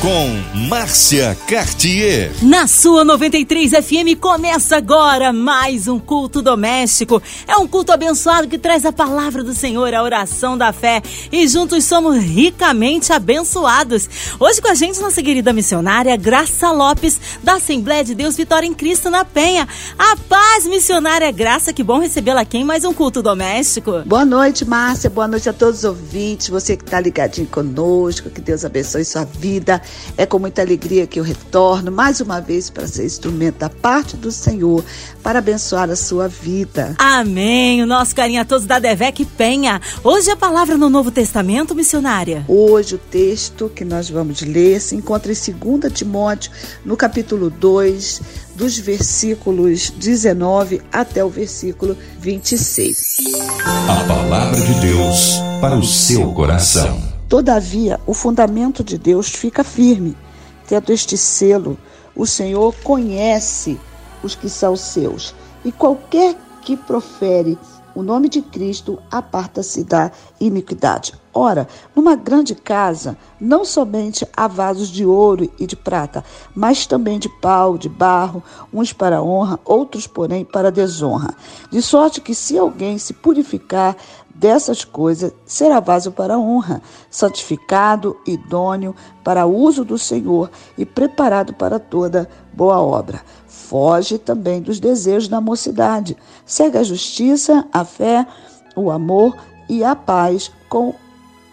com Márcia Cartier. Na sua 93 FM começa agora mais um culto doméstico. É um culto abençoado que traz a palavra do Senhor, a oração da fé e juntos somos ricamente abençoados. Hoje com a gente nossa querida missionária Graça Lopes da Assembleia de Deus Vitória em Cristo na Penha. A paz missionária Graça, que bom recebê-la aqui em mais um culto doméstico. Boa noite, Márcia. Boa noite a todos os ouvintes. Você que está ligadinho conosco, que Deus abençoe sua vida. É com muita alegria que eu retorno mais uma vez para ser instrumento da parte do Senhor para abençoar a sua vida. Amém. O nosso carinho a todos da Devec Penha. Hoje a palavra no Novo Testamento, missionária. Hoje o texto que nós vamos ler se encontra em 2 Timóteo, no capítulo 2, dos versículos 19 até o versículo 26. A palavra de Deus para o seu coração. Todavia, o fundamento de Deus fica firme. Tendo este selo, o Senhor conhece os que são seus, e qualquer que profere o nome de Cristo aparta-se da iniquidade. Ora, numa grande casa, não somente há vasos de ouro e de prata, mas também de pau, de barro, uns para honra, outros, porém, para desonra. De sorte que, se alguém se purificar dessas coisas, será vaso para honra, santificado, idôneo para uso do Senhor e preparado para toda boa obra. Foge também dos desejos da mocidade. Segue a justiça, a fé, o amor e a paz com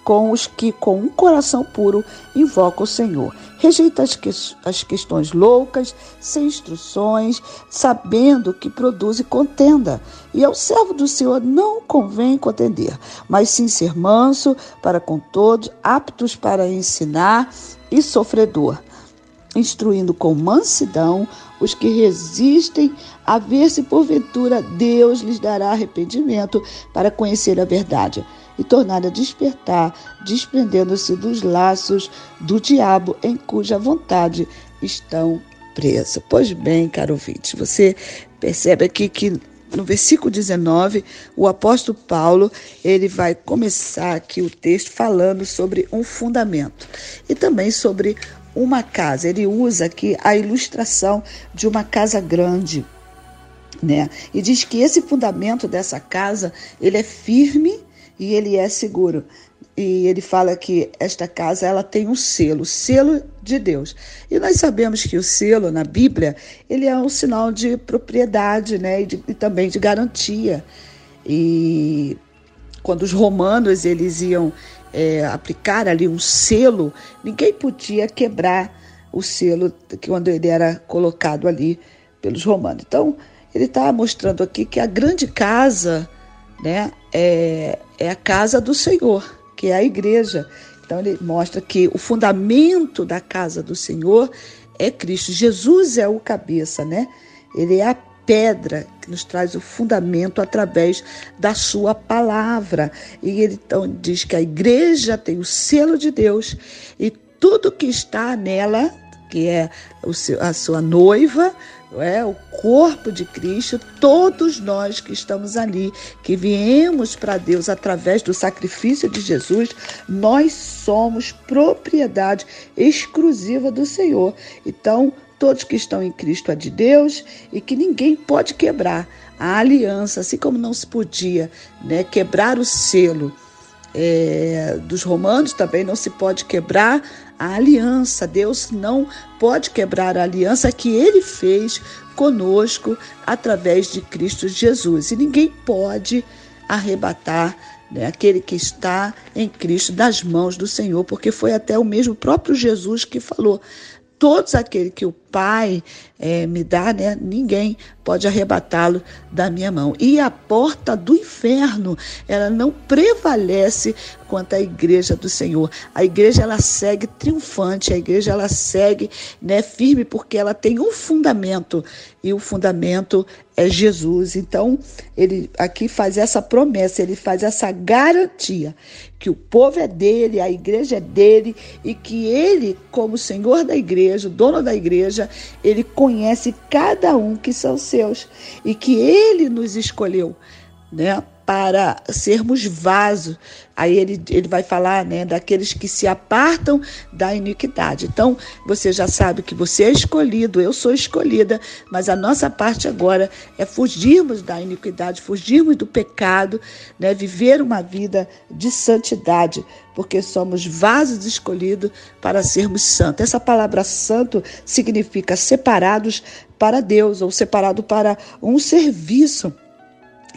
com os que, com um coração puro, invocam o Senhor. Rejeita as, que, as questões loucas, sem instruções, sabendo que produz contenda. E ao servo do Senhor não convém contender, mas sim ser manso para com todos, aptos para ensinar e sofredor instruindo com mansidão os que resistem, a ver se porventura Deus lhes dará arrependimento para conhecer a verdade e tornar a despertar, desprendendo-se dos laços do diabo em cuja vontade estão presos. Pois bem, caro ouvinte, você percebe aqui que no versículo 19, o apóstolo Paulo, ele vai começar aqui o texto falando sobre um fundamento e também sobre uma casa. Ele usa aqui a ilustração de uma casa grande, né? E diz que esse fundamento dessa casa, ele é firme e ele é seguro. E ele fala que esta casa ela tem um selo, selo de Deus. E nós sabemos que o selo na Bíblia ele é um sinal de propriedade, né, e, de, e também de garantia. E quando os romanos eles iam é, aplicar ali um selo, ninguém podia quebrar o selo quando ele era colocado ali pelos romanos. Então ele está mostrando aqui que a grande casa né, é, é a casa do Senhor, que é a igreja. Então ele mostra que o fundamento da casa do Senhor é Cristo. Jesus é o cabeça, né? Ele é a pedra que nos traz o fundamento através da sua palavra. E ele então diz que a igreja tem o selo de Deus e tudo que está nela, que é a sua noiva, é o corpo de Cristo, todos nós que estamos ali, que viemos para Deus através do sacrifício de Jesus, nós somos propriedade exclusiva do Senhor. Então, todos que estão em Cristo é de Deus e que ninguém pode quebrar a aliança, assim como não se podia né, quebrar o selo é, dos romanos, também não se pode quebrar a aliança. Deus não pode quebrar a aliança que ele fez conosco através de Cristo Jesus. E ninguém pode arrebatar né, aquele que está em Cristo das mãos do Senhor, porque foi até o mesmo próprio Jesus que falou: todos aqueles que o Pai é, me dá, né, ninguém pode arrebatá-lo da minha mão. E a porta do inferno, ela não prevalece quanto à igreja do Senhor. A igreja ela segue triunfante, a igreja ela segue, né, firme porque ela tem um fundamento e o fundamento é Jesus. Então, ele aqui faz essa promessa, ele faz essa garantia que o povo é dele, a igreja é dele e que ele, como Senhor da igreja, dono da igreja, ele conhece cada um que são seus e que ele nos escolheu, né? Para sermos vasos. Aí ele, ele vai falar né, daqueles que se apartam da iniquidade. Então, você já sabe que você é escolhido, eu sou escolhida, mas a nossa parte agora é fugirmos da iniquidade, fugirmos do pecado, né, viver uma vida de santidade, porque somos vasos escolhidos para sermos santos. Essa palavra santo significa separados para Deus ou separado para um serviço.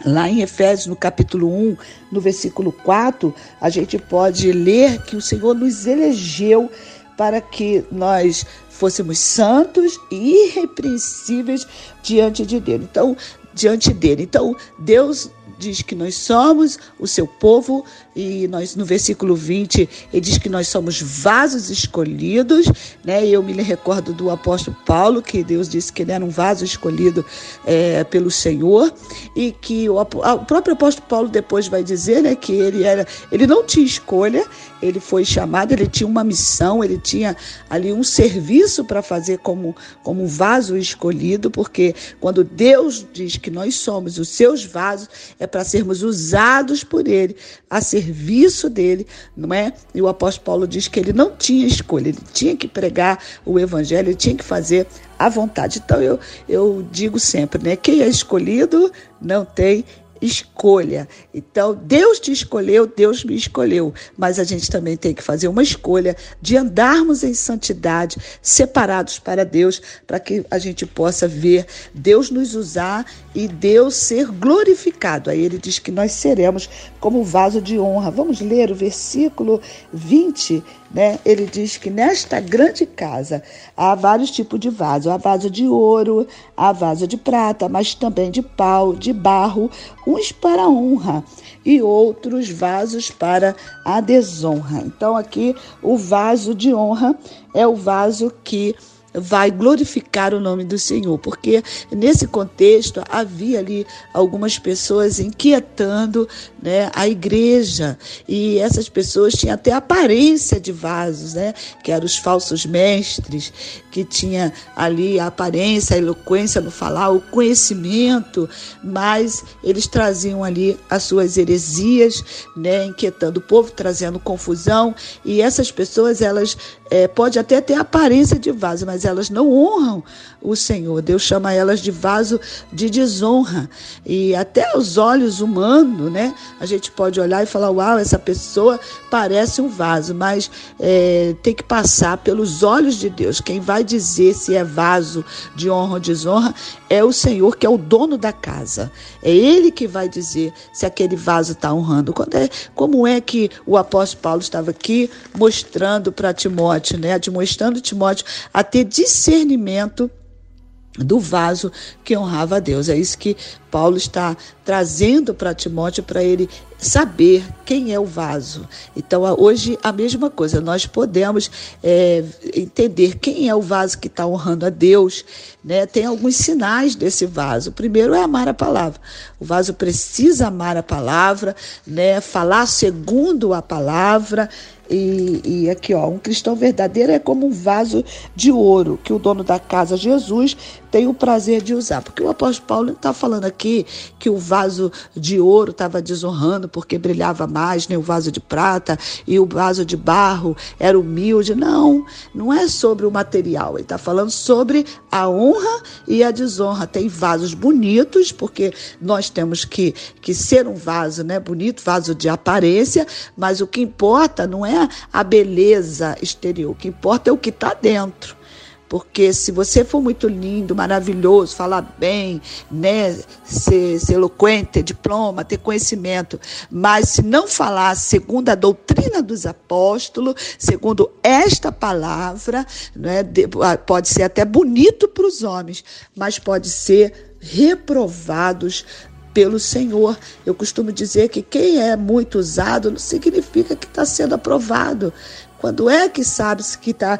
Lá em Efésios, no capítulo 1, no versículo 4, a gente pode ler que o Senhor nos elegeu para que nós fôssemos santos e irrepreensíveis diante de Deus. Então, diante dele. Então, Deus diz que nós somos o seu povo e nós no versículo 20 ele diz que nós somos vasos escolhidos, né? Eu me recordo do apóstolo Paulo que Deus disse que ele era um vaso escolhido é, pelo Senhor e que o, o, próprio apóstolo Paulo depois vai dizer, né, que ele era, ele não tinha escolha, ele foi chamado, ele tinha uma missão, ele tinha ali um serviço para fazer como como vaso escolhido, porque quando Deus diz que nós somos os seus vasos, é para sermos usados por Ele, a serviço dele, não é? E o apóstolo Paulo diz que ele não tinha escolha, ele tinha que pregar o evangelho, ele tinha que fazer a vontade. Então eu, eu digo sempre, né? Quem é escolhido não tem escolha. Então, Deus te escolheu, Deus me escolheu, mas a gente também tem que fazer uma escolha de andarmos em santidade, separados para Deus, para que a gente possa ver Deus nos usar e Deus ser glorificado. Aí ele diz que nós seremos como vaso de honra. Vamos ler o versículo 20 né? Ele diz que nesta grande casa há vários tipos de vaso. Há vaso de ouro, há vaso de prata, mas também de pau, de barro, uns para honra e outros vasos para a desonra. Então aqui o vaso de honra é o vaso que vai glorificar o nome do Senhor, porque nesse contexto havia ali algumas pessoas inquietando né, a igreja e essas pessoas tinham até aparência de vasos, né, que eram os falsos mestres, que tinha ali a aparência, a eloquência no falar, o conhecimento, mas eles traziam ali as suas heresias, né, inquietando o povo, trazendo confusão e essas pessoas elas é, pode até ter aparência de vaso, mas elas não honram o Senhor. Deus chama elas de vaso de desonra. E até os olhos humanos, né? A gente pode olhar e falar: uau, essa pessoa parece um vaso, mas é, tem que passar pelos olhos de Deus. Quem vai dizer se é vaso de honra ou desonra é o Senhor, que é o dono da casa. É Ele que vai dizer se aquele vaso está honrando. É, como é que o apóstolo Paulo estava aqui mostrando para Timóteo, né? Admoestando Timóteo a ter discernimento do vaso que honrava a Deus. É isso que Paulo está trazendo para Timóteo para ele saber quem é o vaso. Então, hoje, a mesma coisa, nós podemos é, entender quem é o vaso que está honrando a Deus. Né? Tem alguns sinais desse vaso. O primeiro é amar a palavra. O vaso precisa amar a palavra, né? falar segundo a palavra. E, e, aqui, ó, um cristão verdadeiro é como um vaso de ouro que o dono da casa, Jesus, tem o prazer de usar. Porque o apóstolo Paulo está falando aqui que o vaso de ouro estava desonrando porque brilhava mais, né? o vaso de prata e o vaso de barro era humilde. Não, não é sobre o material. Ele está falando sobre a honra e a desonra. Tem vasos bonitos, porque nós temos que, que ser um vaso né? bonito, vaso de aparência, mas o que importa não é a beleza exterior, o que importa é o que está dentro. Porque se você for muito lindo, maravilhoso, falar bem, né, ser, ser eloquente, ter diploma, ter conhecimento, mas se não falar segundo a doutrina dos apóstolos, segundo esta palavra, né, pode ser até bonito para os homens, mas pode ser reprovados pelo Senhor. Eu costumo dizer que quem é muito usado não significa que está sendo aprovado. Quando é que sabe-se que está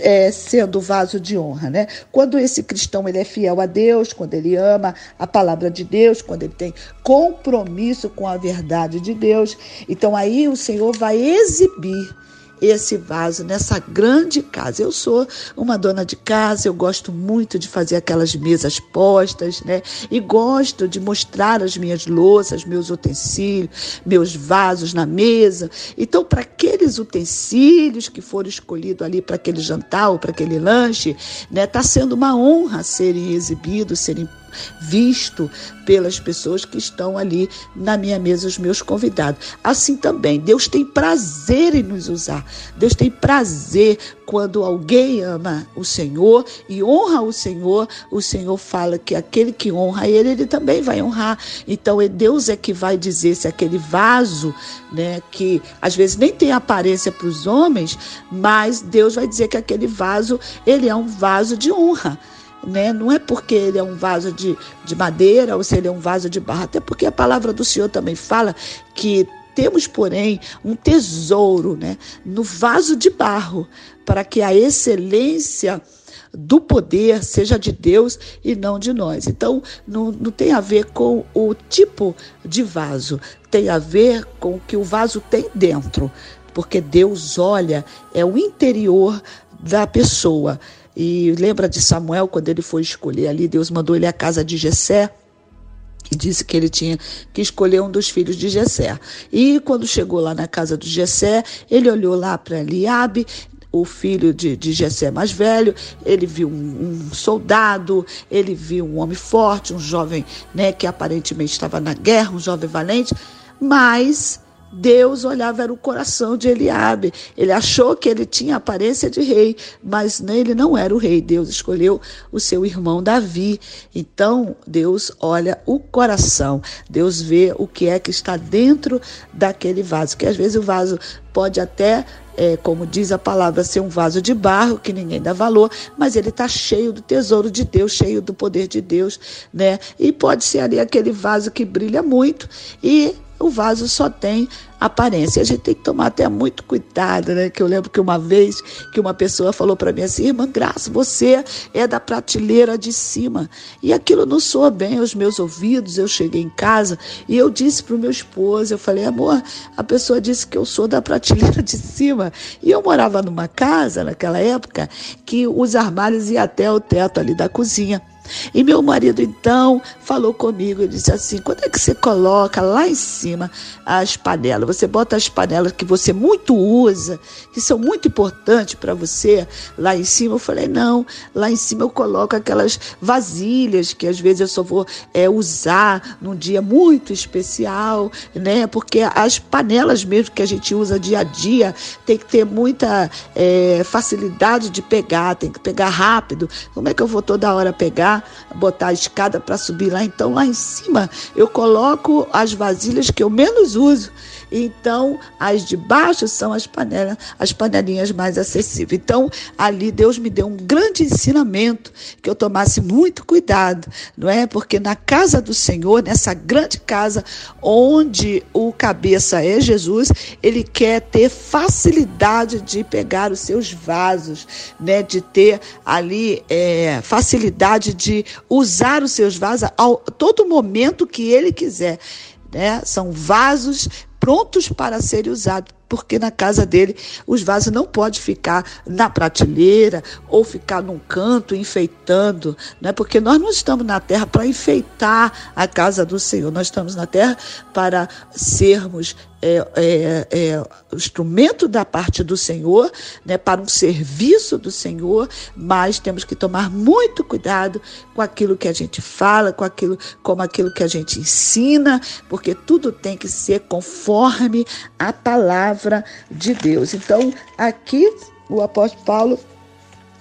é, sendo vaso de honra, né? Quando esse cristão ele é fiel a Deus, quando ele ama a palavra de Deus, quando ele tem compromisso com a verdade de Deus, então aí o Senhor vai exibir esse vaso nessa grande casa. Eu sou uma dona de casa, eu gosto muito de fazer aquelas mesas postas, né? E gosto de mostrar as minhas louças, meus utensílios, meus vasos na mesa. Então, para aqueles utensílios que foram escolhidos ali para aquele jantar ou para aquele lanche, né, tá sendo uma honra serem exibidos, serem visto pelas pessoas que estão ali na minha mesa, os meus convidados. Assim também, Deus tem prazer em nos usar. Deus tem prazer quando alguém ama o Senhor e honra o Senhor, o Senhor fala que aquele que honra ele, ele também vai honrar. Então, é Deus é que vai dizer se aquele vaso, né, que às vezes nem tem aparência para os homens, mas Deus vai dizer que aquele vaso, ele é um vaso de honra né? Não é porque ele é um vaso de, de madeira ou se ele é um vaso de barro, até porque a palavra do Senhor também fala que temos, porém, um tesouro né, no vaso de barro, para que a excelência do poder seja de Deus e não de nós. Então, não, não tem a ver com o tipo de vaso, tem a ver com o que o vaso tem dentro, porque Deus olha, é o interior da pessoa. E lembra de Samuel, quando ele foi escolher ali, Deus mandou ele à casa de Jessé e disse que ele tinha que escolher um dos filhos de Jessé. E quando chegou lá na casa de Jessé, ele olhou lá para Eliabe, o filho de, de Jessé mais velho, ele viu um, um, soldado, ele viu um homem forte, um jovem né, que aparentemente estava na guerra, um jovem valente, mas Deus olhava era o coração de Eliabe. Ele achou que ele tinha aparência de rei, mas ele não era o rei. Deus escolheu o seu irmão Davi. Então, Deus olha o coração. Deus vê o que é que está dentro daquele vaso. Que às vezes o vaso pode até é, como diz a palavra, ser um vaso de barro que ninguém dá valor, mas ele está cheio do tesouro de Deus, cheio do poder de Deus, né? E pode ser ali aquele vaso que brilha muito e o vaso só tem aparência. A gente tem que tomar até muito cuidado, né? Que eu lembro que uma vez que uma pessoa falou para mim assim, irmã Graça, você é da prateleira de cima. E aquilo não soa bem aos meus ouvidos. Eu cheguei em casa e eu disse para o meu esposo, eu falei, amor, a pessoa disse que eu sou da prateleira de cima. E eu morava numa casa naquela época que os armários iam até o teto ali da cozinha. E meu marido então falou comigo, ele disse assim: quando é que você coloca lá em cima as panelas? Você bota as panelas que você muito usa, que são muito importantes para você lá em cima. Eu falei: não, lá em cima eu coloco aquelas vasilhas que às vezes eu só vou é, usar num dia muito especial, né? Porque as panelas mesmo que a gente usa dia a dia tem que ter muita é, facilidade de pegar, tem que pegar rápido. Como é que eu vou toda hora pegar? Botar a escada para subir lá. Então, lá em cima, eu coloco as vasilhas que eu menos uso. Então, as de baixo são as panelas, as panelinhas mais acessíveis. Então, ali Deus me deu um grande ensinamento que eu tomasse muito cuidado, não é? Porque na casa do Senhor, nessa grande casa onde o cabeça é Jesus, ele quer ter facilidade de pegar os seus vasos, né? De ter ali é, facilidade de usar os seus vasos a todo momento que ele quiser. Né? São vasos prontos para serem usados porque na casa dele os vasos não podem ficar na prateleira ou ficar num canto enfeitando, né? porque nós não estamos na terra para enfeitar a casa do Senhor, nós estamos na terra para sermos é, é, é, instrumento da parte do Senhor, né, para um serviço do Senhor, mas temos que tomar muito cuidado com aquilo que a gente fala, com aquilo, como aquilo que a gente ensina, porque tudo tem que ser conforme a palavra de Deus. Então, aqui o apóstolo Paulo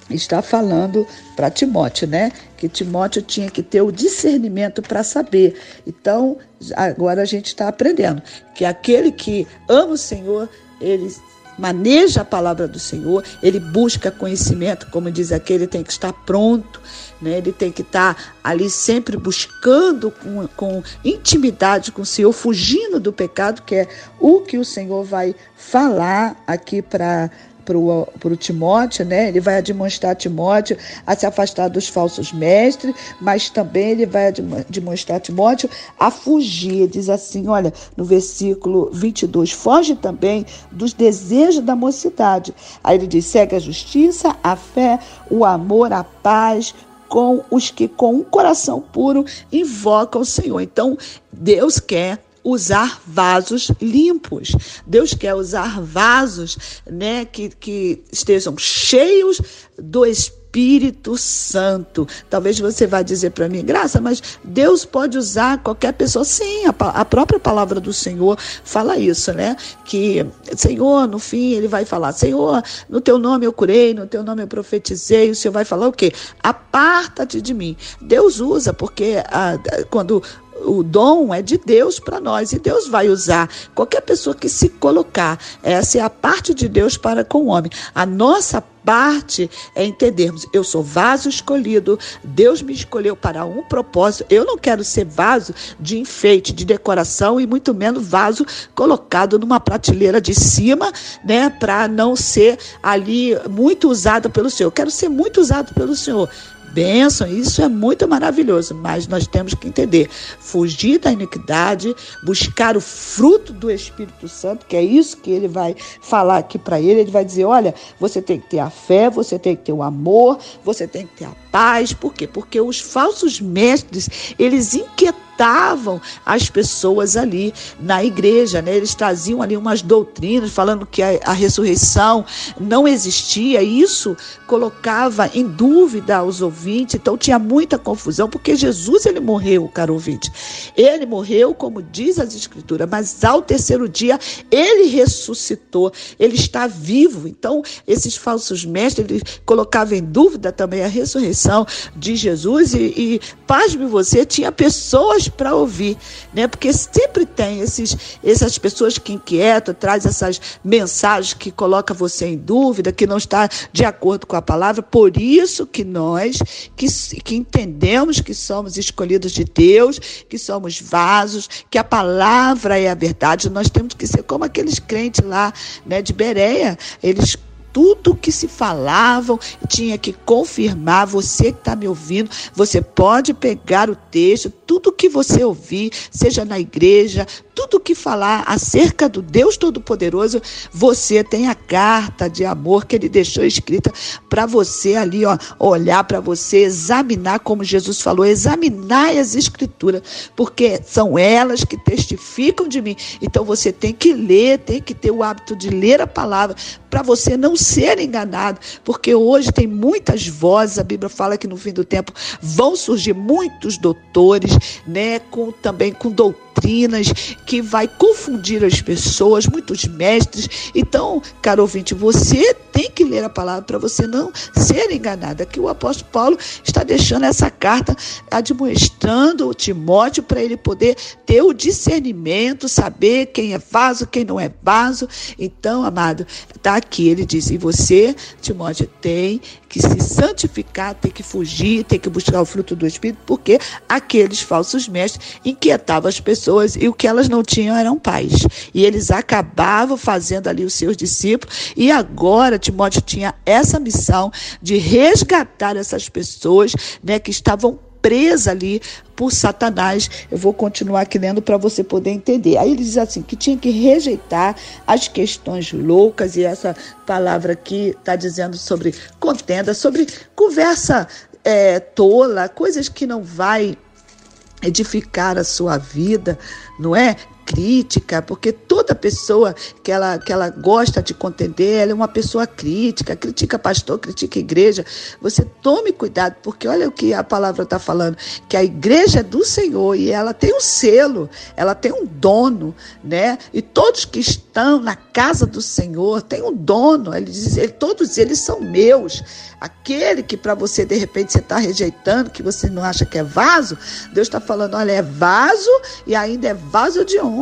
está falando para Timóteo, né? Que Timóteo tinha que ter o discernimento para saber. Então, agora a gente está aprendendo que aquele que ama o Senhor, ele maneja a palavra do Senhor, ele busca conhecimento, como diz aqui, ele tem que estar pronto, né? ele tem que estar ali sempre buscando com, com intimidade com o Senhor, fugindo do pecado, que é o que o Senhor vai falar aqui para para o Timóteo, né? Ele vai demonstrar Timóteo a se afastar dos falsos mestres, mas também ele vai demonstrar Timóteo a fugir. Diz assim, olha, no versículo 22, foge também dos desejos da mocidade. Aí ele diz: segue a justiça, a fé, o amor, a paz, com os que com um coração puro invocam o Senhor. Então, Deus quer usar vasos limpos. Deus quer usar vasos né, que, que estejam cheios do Espírito Santo. Talvez você vá dizer para mim, graça, mas Deus pode usar qualquer pessoa. Sim, a, a, própria palavra do Senhor fala isso, né? Que, Senhor, no fim, ele vai falar: Senhor, no teu nome eu curei, no teu nome eu profetizei. O Senhor vai falar o quê? Aparta-te de mim. Deus usa, porque a, quando o dom é de Deus para nós e Deus vai usar qualquer pessoa que se colocar. Essa é a parte de Deus para com o homem. A nossa parte é entendermos: eu sou vaso escolhido, Deus me escolheu para um propósito. Eu não quero ser vaso de enfeite, de decoração e muito menos vaso colocado numa prateleira de cima, né, para não ser ali muito usado pelo Senhor. Eu quero ser muito usado pelo Senhor bênção, isso é muito maravilhoso, mas nós temos que entender, fugir da iniquidade, buscar o fruto do Espírito Santo, que é isso que ele vai falar aqui para ele, ele vai dizer, olha, você tem que ter a fé, você tem que ter o amor, você tem que ter a paz, por quê? Porque os falsos mestres, eles inquietavam estavam as pessoas ali na igreja, né? Eles traziam ali umas doutrinas falando que a, a ressurreição não existia. E isso colocava em dúvida os ouvintes. Então tinha muita confusão, porque Jesus ele morreu, caro ouvinte. Ele morreu, como diz as escrituras, mas ao terceiro dia ele ressuscitou. Ele está vivo. Então esses falsos mestres eles colocavam em dúvida também a ressurreição de Jesus e, e pasme você, tinha pessoas para ouvir, né? Porque sempre tem esses, essas pessoas que inquietam, traz essas mensagens que coloca você em dúvida, que não está de acordo com a palavra. Por isso que nós, que, que entendemos que somos escolhidos de Deus, que somos vasos, que a palavra é a verdade, nós temos que ser como aqueles crentes lá, né, de Bereia, eles tudo que se falavam tinha que confirmar. Você que está me ouvindo, você pode pegar o texto, tudo que você ouvir, seja na igreja, tudo que falar acerca do Deus Todo-Poderoso, você tem a carta de amor que ele deixou escrita para você ali, ó, olhar para você, examinar, como Jesus falou, examinar as escrituras, porque são elas que testificam de mim. Então você tem que ler, tem que ter o hábito de ler a palavra para você não ser enganado, porque hoje tem muitas vozes, a Bíblia fala que no fim do tempo vão surgir muitos doutores, né, com também com doutrinas que vai confundir as pessoas, muitos mestres. Então, caro ouvinte, você tem que ler a palavra para você não ser enganado. Aqui o apóstolo Paulo está deixando essa carta admoestando o Timóteo para ele poder ter o discernimento, saber quem é vaso, quem não é vaso. Então, amado, está aqui, ele diz, e você, Timóteo, tem que se santificar, tem que fugir, tem que buscar o fruto do Espírito, porque aqueles falsos mestres inquietavam as pessoas e o que elas não tinham eram pais. E eles acabavam fazendo ali os seus discípulos, e agora Timóteo tinha essa missão de resgatar essas pessoas né, que estavam presa ali por Satanás. Eu vou continuar aqui lendo para você poder entender. Aí ele diz assim: que tinha que rejeitar as questões loucas, e essa palavra aqui está dizendo sobre contenda, sobre conversa é, tola, coisas que não vai edificar a sua vida, não é? Crítica, porque toda pessoa que ela, que ela gosta de contender, ela é uma pessoa crítica, critica pastor, critica igreja. Você tome cuidado, porque olha o que a palavra está falando, que a igreja é do Senhor e ela tem um selo, ela tem um dono, né? E todos que estão na casa do Senhor têm um dono. Ele diz, ele, todos eles são meus. Aquele que para você de repente você está rejeitando, que você não acha que é vaso, Deus está falando, olha, é vaso e ainda é vaso de honra.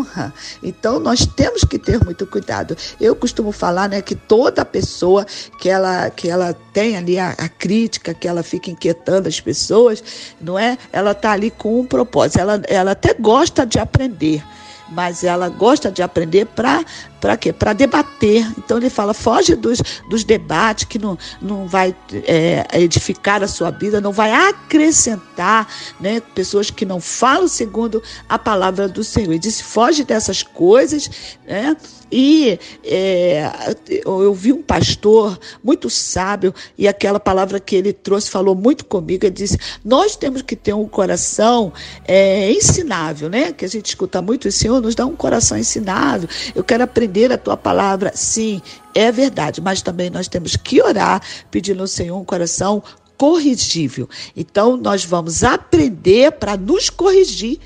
Então nós temos que ter muito cuidado. Eu costumo falar, né, que toda pessoa que ela que ela tem ali a, a crítica, que ela fica inquietando as pessoas, não é? Ela está ali com um propósito. Ela ela até gosta de aprender mas ela gosta de aprender para quê? Para debater. Então ele fala, foge dos, dos debates que não, não vai é, edificar a sua vida, não vai acrescentar, né? Pessoas que não falam segundo a palavra do Senhor. Ele disse, foge dessas coisas, né? E é, eu vi um pastor muito sábio, e aquela palavra que ele trouxe falou muito comigo. Ele disse: Nós temos que ter um coração é, ensinável, né? Que a gente escuta muito, o Senhor nos dá um coração ensinável. Eu quero aprender a tua palavra. Sim, é verdade, mas também nós temos que orar pedindo ao Senhor um coração corrigível. Então, nós vamos aprender para nos corrigir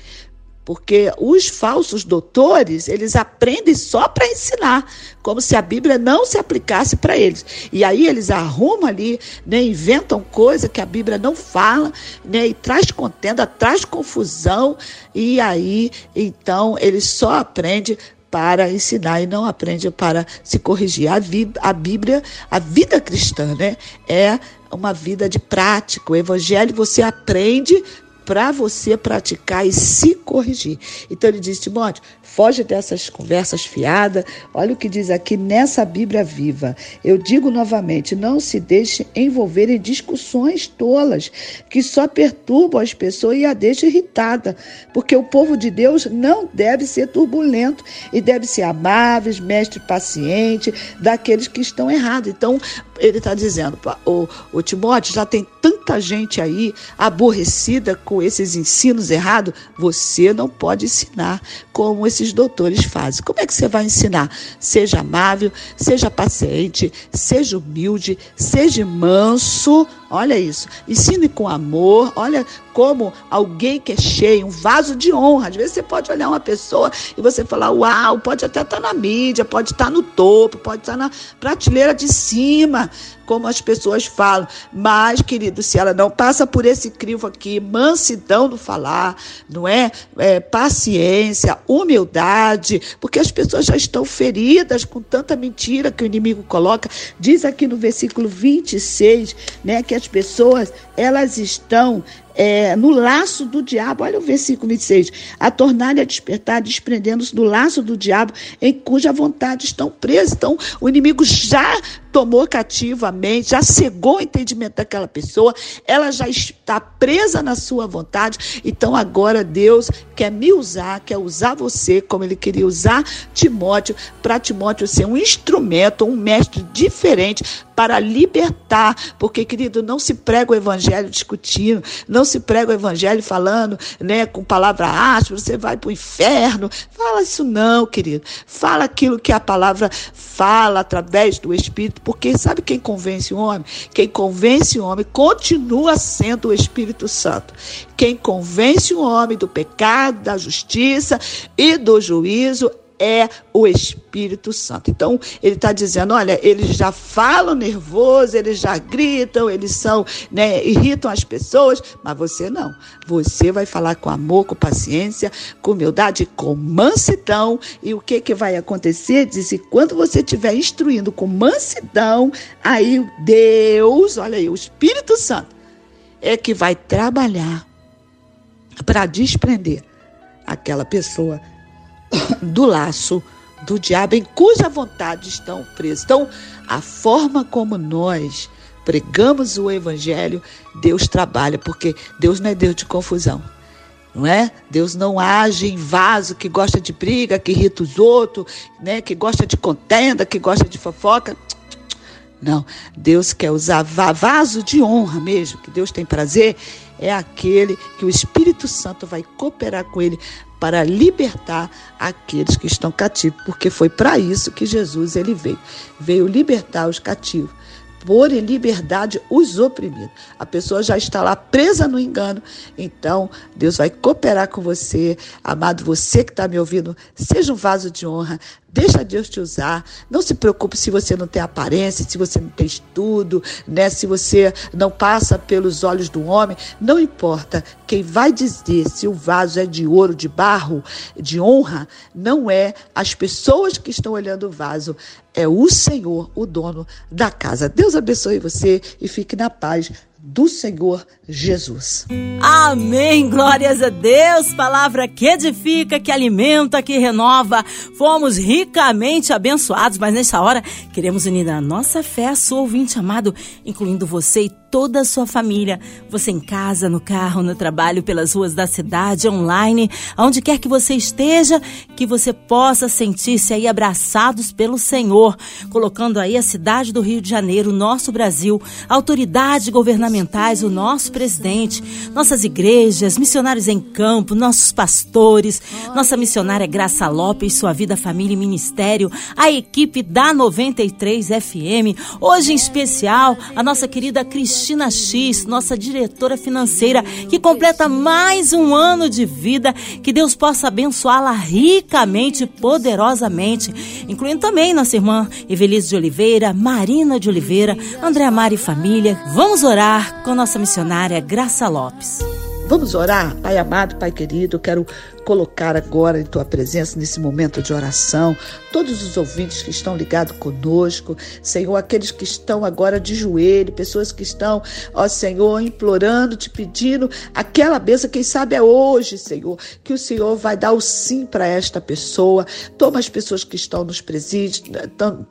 porque os falsos doutores, eles aprendem só para ensinar, como se a Bíblia não se aplicasse para eles. E aí eles arrumam ali, né, inventam coisa que a Bíblia não fala, né, e traz contenda, traz confusão, e aí, então, eles só aprendem para ensinar e não aprende para se corrigir. A, a Bíblia, a vida cristã, né, é uma vida de prática. O evangelho você aprende para você praticar e se corrigir. Então ele diz, Timóteo, foge dessas conversas fiadas. Olha o que diz aqui nessa Bíblia viva. Eu digo novamente, não se deixe envolver em discussões tolas que só perturbam as pessoas e a deixam irritada, porque o povo de Deus não deve ser turbulento e deve ser amável, mestre paciente daqueles que estão errados. Então, ele está dizendo, o, o Timóteo já tem tanta gente aí aborrecida com esses ensinos errados, você não pode ensinar como esses doutores fazem. Como é que você vai ensinar? Seja amável, seja paciente, seja humilde, seja manso. Olha isso. Ensine com amor. Olha como alguém que é cheio, um vaso de honra. Às vezes você pode olhar uma pessoa e você falar: Uau, pode até estar na mídia, pode estar no topo, pode estar na prateleira de cima, como as pessoas falam. Mas, querido, se ela não passa por esse crivo aqui, mansidão no falar, não é? é paciência, humildade, porque as pessoas já estão feridas com tanta mentira que o inimigo coloca. Diz aqui no versículo 26, né, que as pessoas, elas estão é, no laço do diabo. Olha o versículo 26. A tornar-lhe a despertar, desprendendo-se do laço do diabo, em cuja vontade estão presos. Então, o inimigo já tomou cativo a mente, já cegou o entendimento daquela pessoa, ela já está presa na sua vontade. Então, agora Deus quer me usar, quer usar você, como ele queria usar Timóteo, para Timóteo ser um instrumento, um mestre diferente para libertar. Porque, querido, não se prega o evangelho discutindo, não se prega o evangelho falando, né, com palavra áspera, você vai para o inferno. Fala isso não, querido. Fala aquilo que a palavra fala através do Espírito, porque sabe quem convence o homem? Quem convence o homem continua sendo o Espírito Santo. Quem convence o homem do pecado, da justiça e do juízo é o Espírito Santo. Então, ele está dizendo: olha, eles já falam nervoso, eles já gritam, eles são, né, irritam as pessoas, mas você não. Você vai falar com amor, com paciência, com humildade, com mansidão. E o que, que vai acontecer? Diz que quando você estiver instruindo com mansidão, aí Deus, olha aí, o Espírito Santo, é que vai trabalhar para desprender aquela pessoa do laço do diabo em cuja vontade estão presos. Então, a forma como nós pregamos o evangelho, Deus trabalha, porque Deus não é Deus de confusão. Não é? Deus não age em vaso que gosta de briga, que irrita os outros, né? que gosta de contenda, que gosta de fofoca. Não, Deus quer usar vaso de honra mesmo, que Deus tem prazer, é aquele que o Espírito Santo vai cooperar com ele para libertar aqueles que estão cativos, porque foi para isso que Jesus ele veio. Veio libertar os cativos pôr em liberdade os oprimidos. A pessoa já está lá presa no engano. Então, Deus vai cooperar com você. Amado, você que está me ouvindo, seja um vaso de honra. Deixa Deus te usar. Não se preocupe se você não tem aparência, se você não tem estudo, né? se você não passa pelos olhos do homem. Não importa. Quem vai dizer se o vaso é de ouro, de barro, de honra, não é as pessoas que estão olhando o vaso, é o Senhor, o dono da casa. Deus abençoe você e fique na paz do Senhor Jesus. Amém. Glórias a Deus. Palavra que edifica, que alimenta, que renova. Fomos ricamente abençoados, mas nessa hora queremos unir a nossa fé a sua ouvinte amado, incluindo você e toda a sua família. Você em casa, no carro, no trabalho, pelas ruas da cidade, online, aonde quer que você esteja, que você possa sentir-se aí abraçados pelo Senhor, colocando aí a cidade do Rio de Janeiro, nosso Brasil, autoridades governamentais, o nosso presidente, nossas igrejas, missionários em campo, nossos pastores, nossa missionária Graça Lopes, sua vida, família e ministério, a equipe da 93 FM, hoje em especial a nossa querida Cristina X, nossa diretora financeira, que completa mais um ano de vida, que Deus possa abençoá-la ricamente, poderosamente, incluindo também nossa irmã Evelise de Oliveira, Marina de Oliveira, André Mari família. Vamos orar com nossa missionária Graça Lopes. Vamos orar, Pai amado, Pai querido. Quero colocar agora em tua presença, nesse momento de oração, todos os ouvintes que estão ligados conosco, Senhor, aqueles que estão agora de joelho, pessoas que estão, ó Senhor, implorando, te pedindo aquela bênção, quem sabe é hoje, Senhor, que o Senhor vai dar o sim para esta pessoa. Toma as pessoas que estão nos presídios,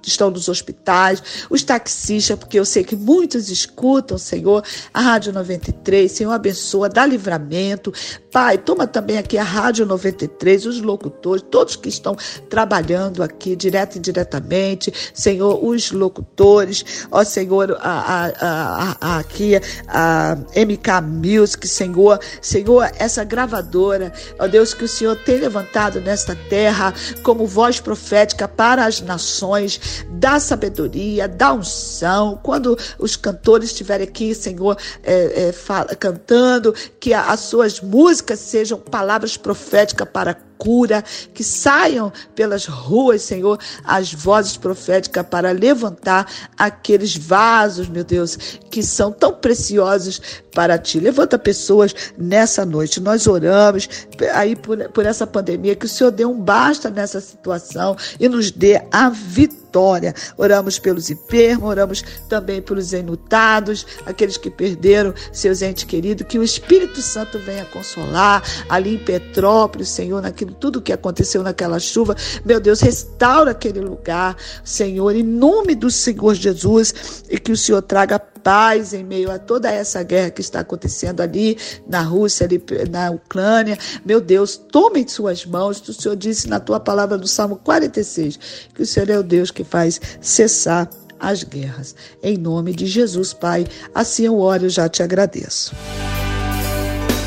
estão nos hospitais, os taxistas, porque eu sei que muitos escutam, Senhor, a Rádio 93, Senhor, abençoa, dá livramento. Pai, toma também aqui a Rádio Rádio 93, os locutores, todos que estão trabalhando aqui, direto e indiretamente, Senhor, os locutores, ó Senhor, a, a, a, aqui a MK Music, Senhor, Senhor, essa gravadora, ó Deus, que o Senhor tem levantado nesta terra como voz profética para as nações, dá sabedoria, dá unção, quando os cantores estiverem aqui, Senhor, é, é, fala, cantando, que as suas músicas sejam palavras proféticas profética para cura, que saiam pelas ruas, Senhor, as vozes proféticas para levantar aqueles vasos, meu Deus, que são tão preciosos para ti. Levanta pessoas nessa noite. Nós oramos aí por, por essa pandemia, que o Senhor dê um basta nessa situação e nos dê a vitória. Oramos pelos enfermos, oramos também pelos enlutados, aqueles que perderam seus entes queridos, que o Espírito Santo venha consolar ali em Petrópolis, Senhor, naquilo tudo que aconteceu naquela chuva. Meu Deus, restaura aquele lugar, Senhor, em nome do Senhor Jesus, e que o Senhor traga paz em meio a toda essa guerra que está acontecendo ali na Rússia, ali na Ucrânia. Meu Deus, tome em suas mãos. O Senhor disse na tua palavra no Salmo 46 que o Senhor é o Deus que faz cessar as guerras. Em nome de Jesus, Pai, assim eu oro e já te agradeço.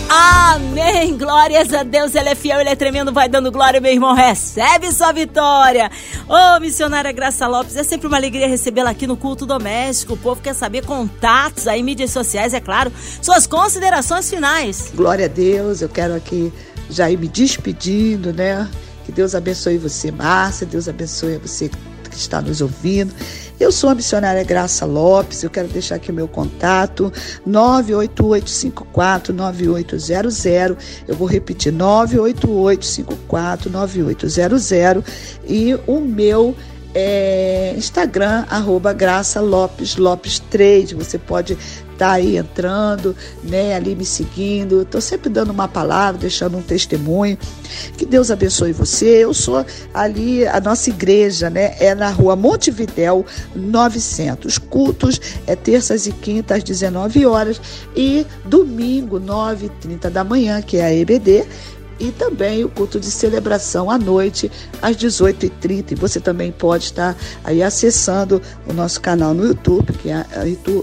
Amém! Glórias a Deus, Ele é fiel, Ele é tremendo, vai dando glória, meu irmão, recebe sua vitória! Ô, oh, missionária Graça Lopes, é sempre uma alegria recebê-la aqui no culto doméstico. O povo quer saber contatos aí, mídias sociais, é claro, suas considerações finais. Glória a Deus, eu quero aqui já ir me despedindo, né? Que Deus abençoe você, Márcia, Deus abençoe você que está nos ouvindo. Eu sou a missionária Graça Lopes, eu quero deixar aqui o meu contato, 988549800. Eu vou repetir, 988549800 e o meu é, Instagram, arroba Graça Lopes Lopes 3. Você pode tá aí entrando, né, ali me seguindo. Estou sempre dando uma palavra, deixando um testemunho. Que Deus abençoe você. Eu sou ali, a nossa igreja, né, é na rua Montevidéu 900. Cultos é terças e quintas às 19 horas e domingo 9h30 da manhã, que é a EBD e também o culto de celebração à noite, às 18h30. E você também pode estar aí acessando o nosso canal no YouTube, que é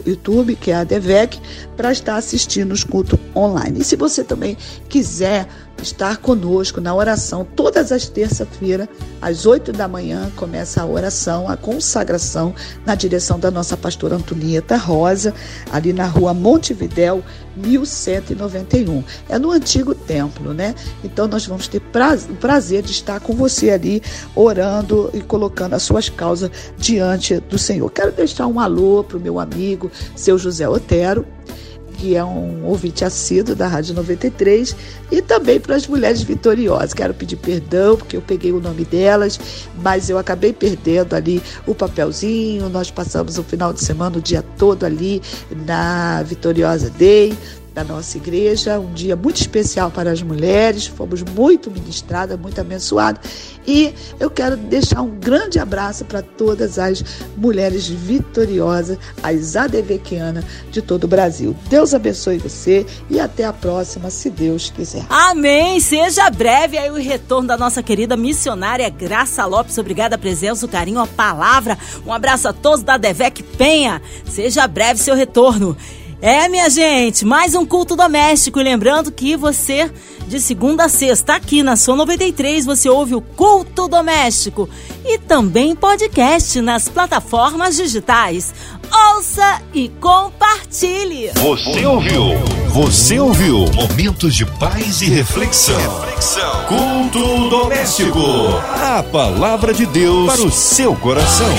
YouTube, que é a DEVEC, para estar assistindo os cultos online. E se você também quiser estar conosco na oração todas as terças-feiras, às 8 da manhã, começa a oração, a consagração, na direção da nossa pastora Antonieta Rosa, ali na rua Montevidéu, 1191. É no antigo templo, né? Então nós vamos ter o prazer de estar com você ali, orando e colocando as suas causas diante do Senhor. Quero deixar um alô para o meu amigo, seu José Otero que é um ouvinte assíduo da Rádio 93, e também para as mulheres vitoriosas. Quero pedir perdão, porque eu peguei o nome delas, mas eu acabei perdendo ali o papelzinho. Nós passamos o final de semana, o dia todo ali na Vitoriosa Day da nossa igreja, um dia muito especial para as mulheres, fomos muito ministradas, muito abençoadas. E eu quero deixar um grande abraço para todas as mulheres vitoriosas, as adevequianas de todo o Brasil. Deus abençoe você e até a próxima, se Deus quiser. Amém! Seja breve aí o retorno da nossa querida missionária Graça Lopes. Obrigada a presença, o carinho, a palavra. Um abraço a todos da Devec Penha. Seja breve seu retorno. É, minha gente, mais um culto doméstico. E lembrando que você, de segunda a sexta, aqui na Sua 93, você ouve o culto doméstico. E também podcast nas plataformas digitais. Ouça e compartilhe. Você ouviu? Você ouviu? Momentos de paz e reflexão. reflexão. Culto doméstico. A palavra de Deus para o seu coração.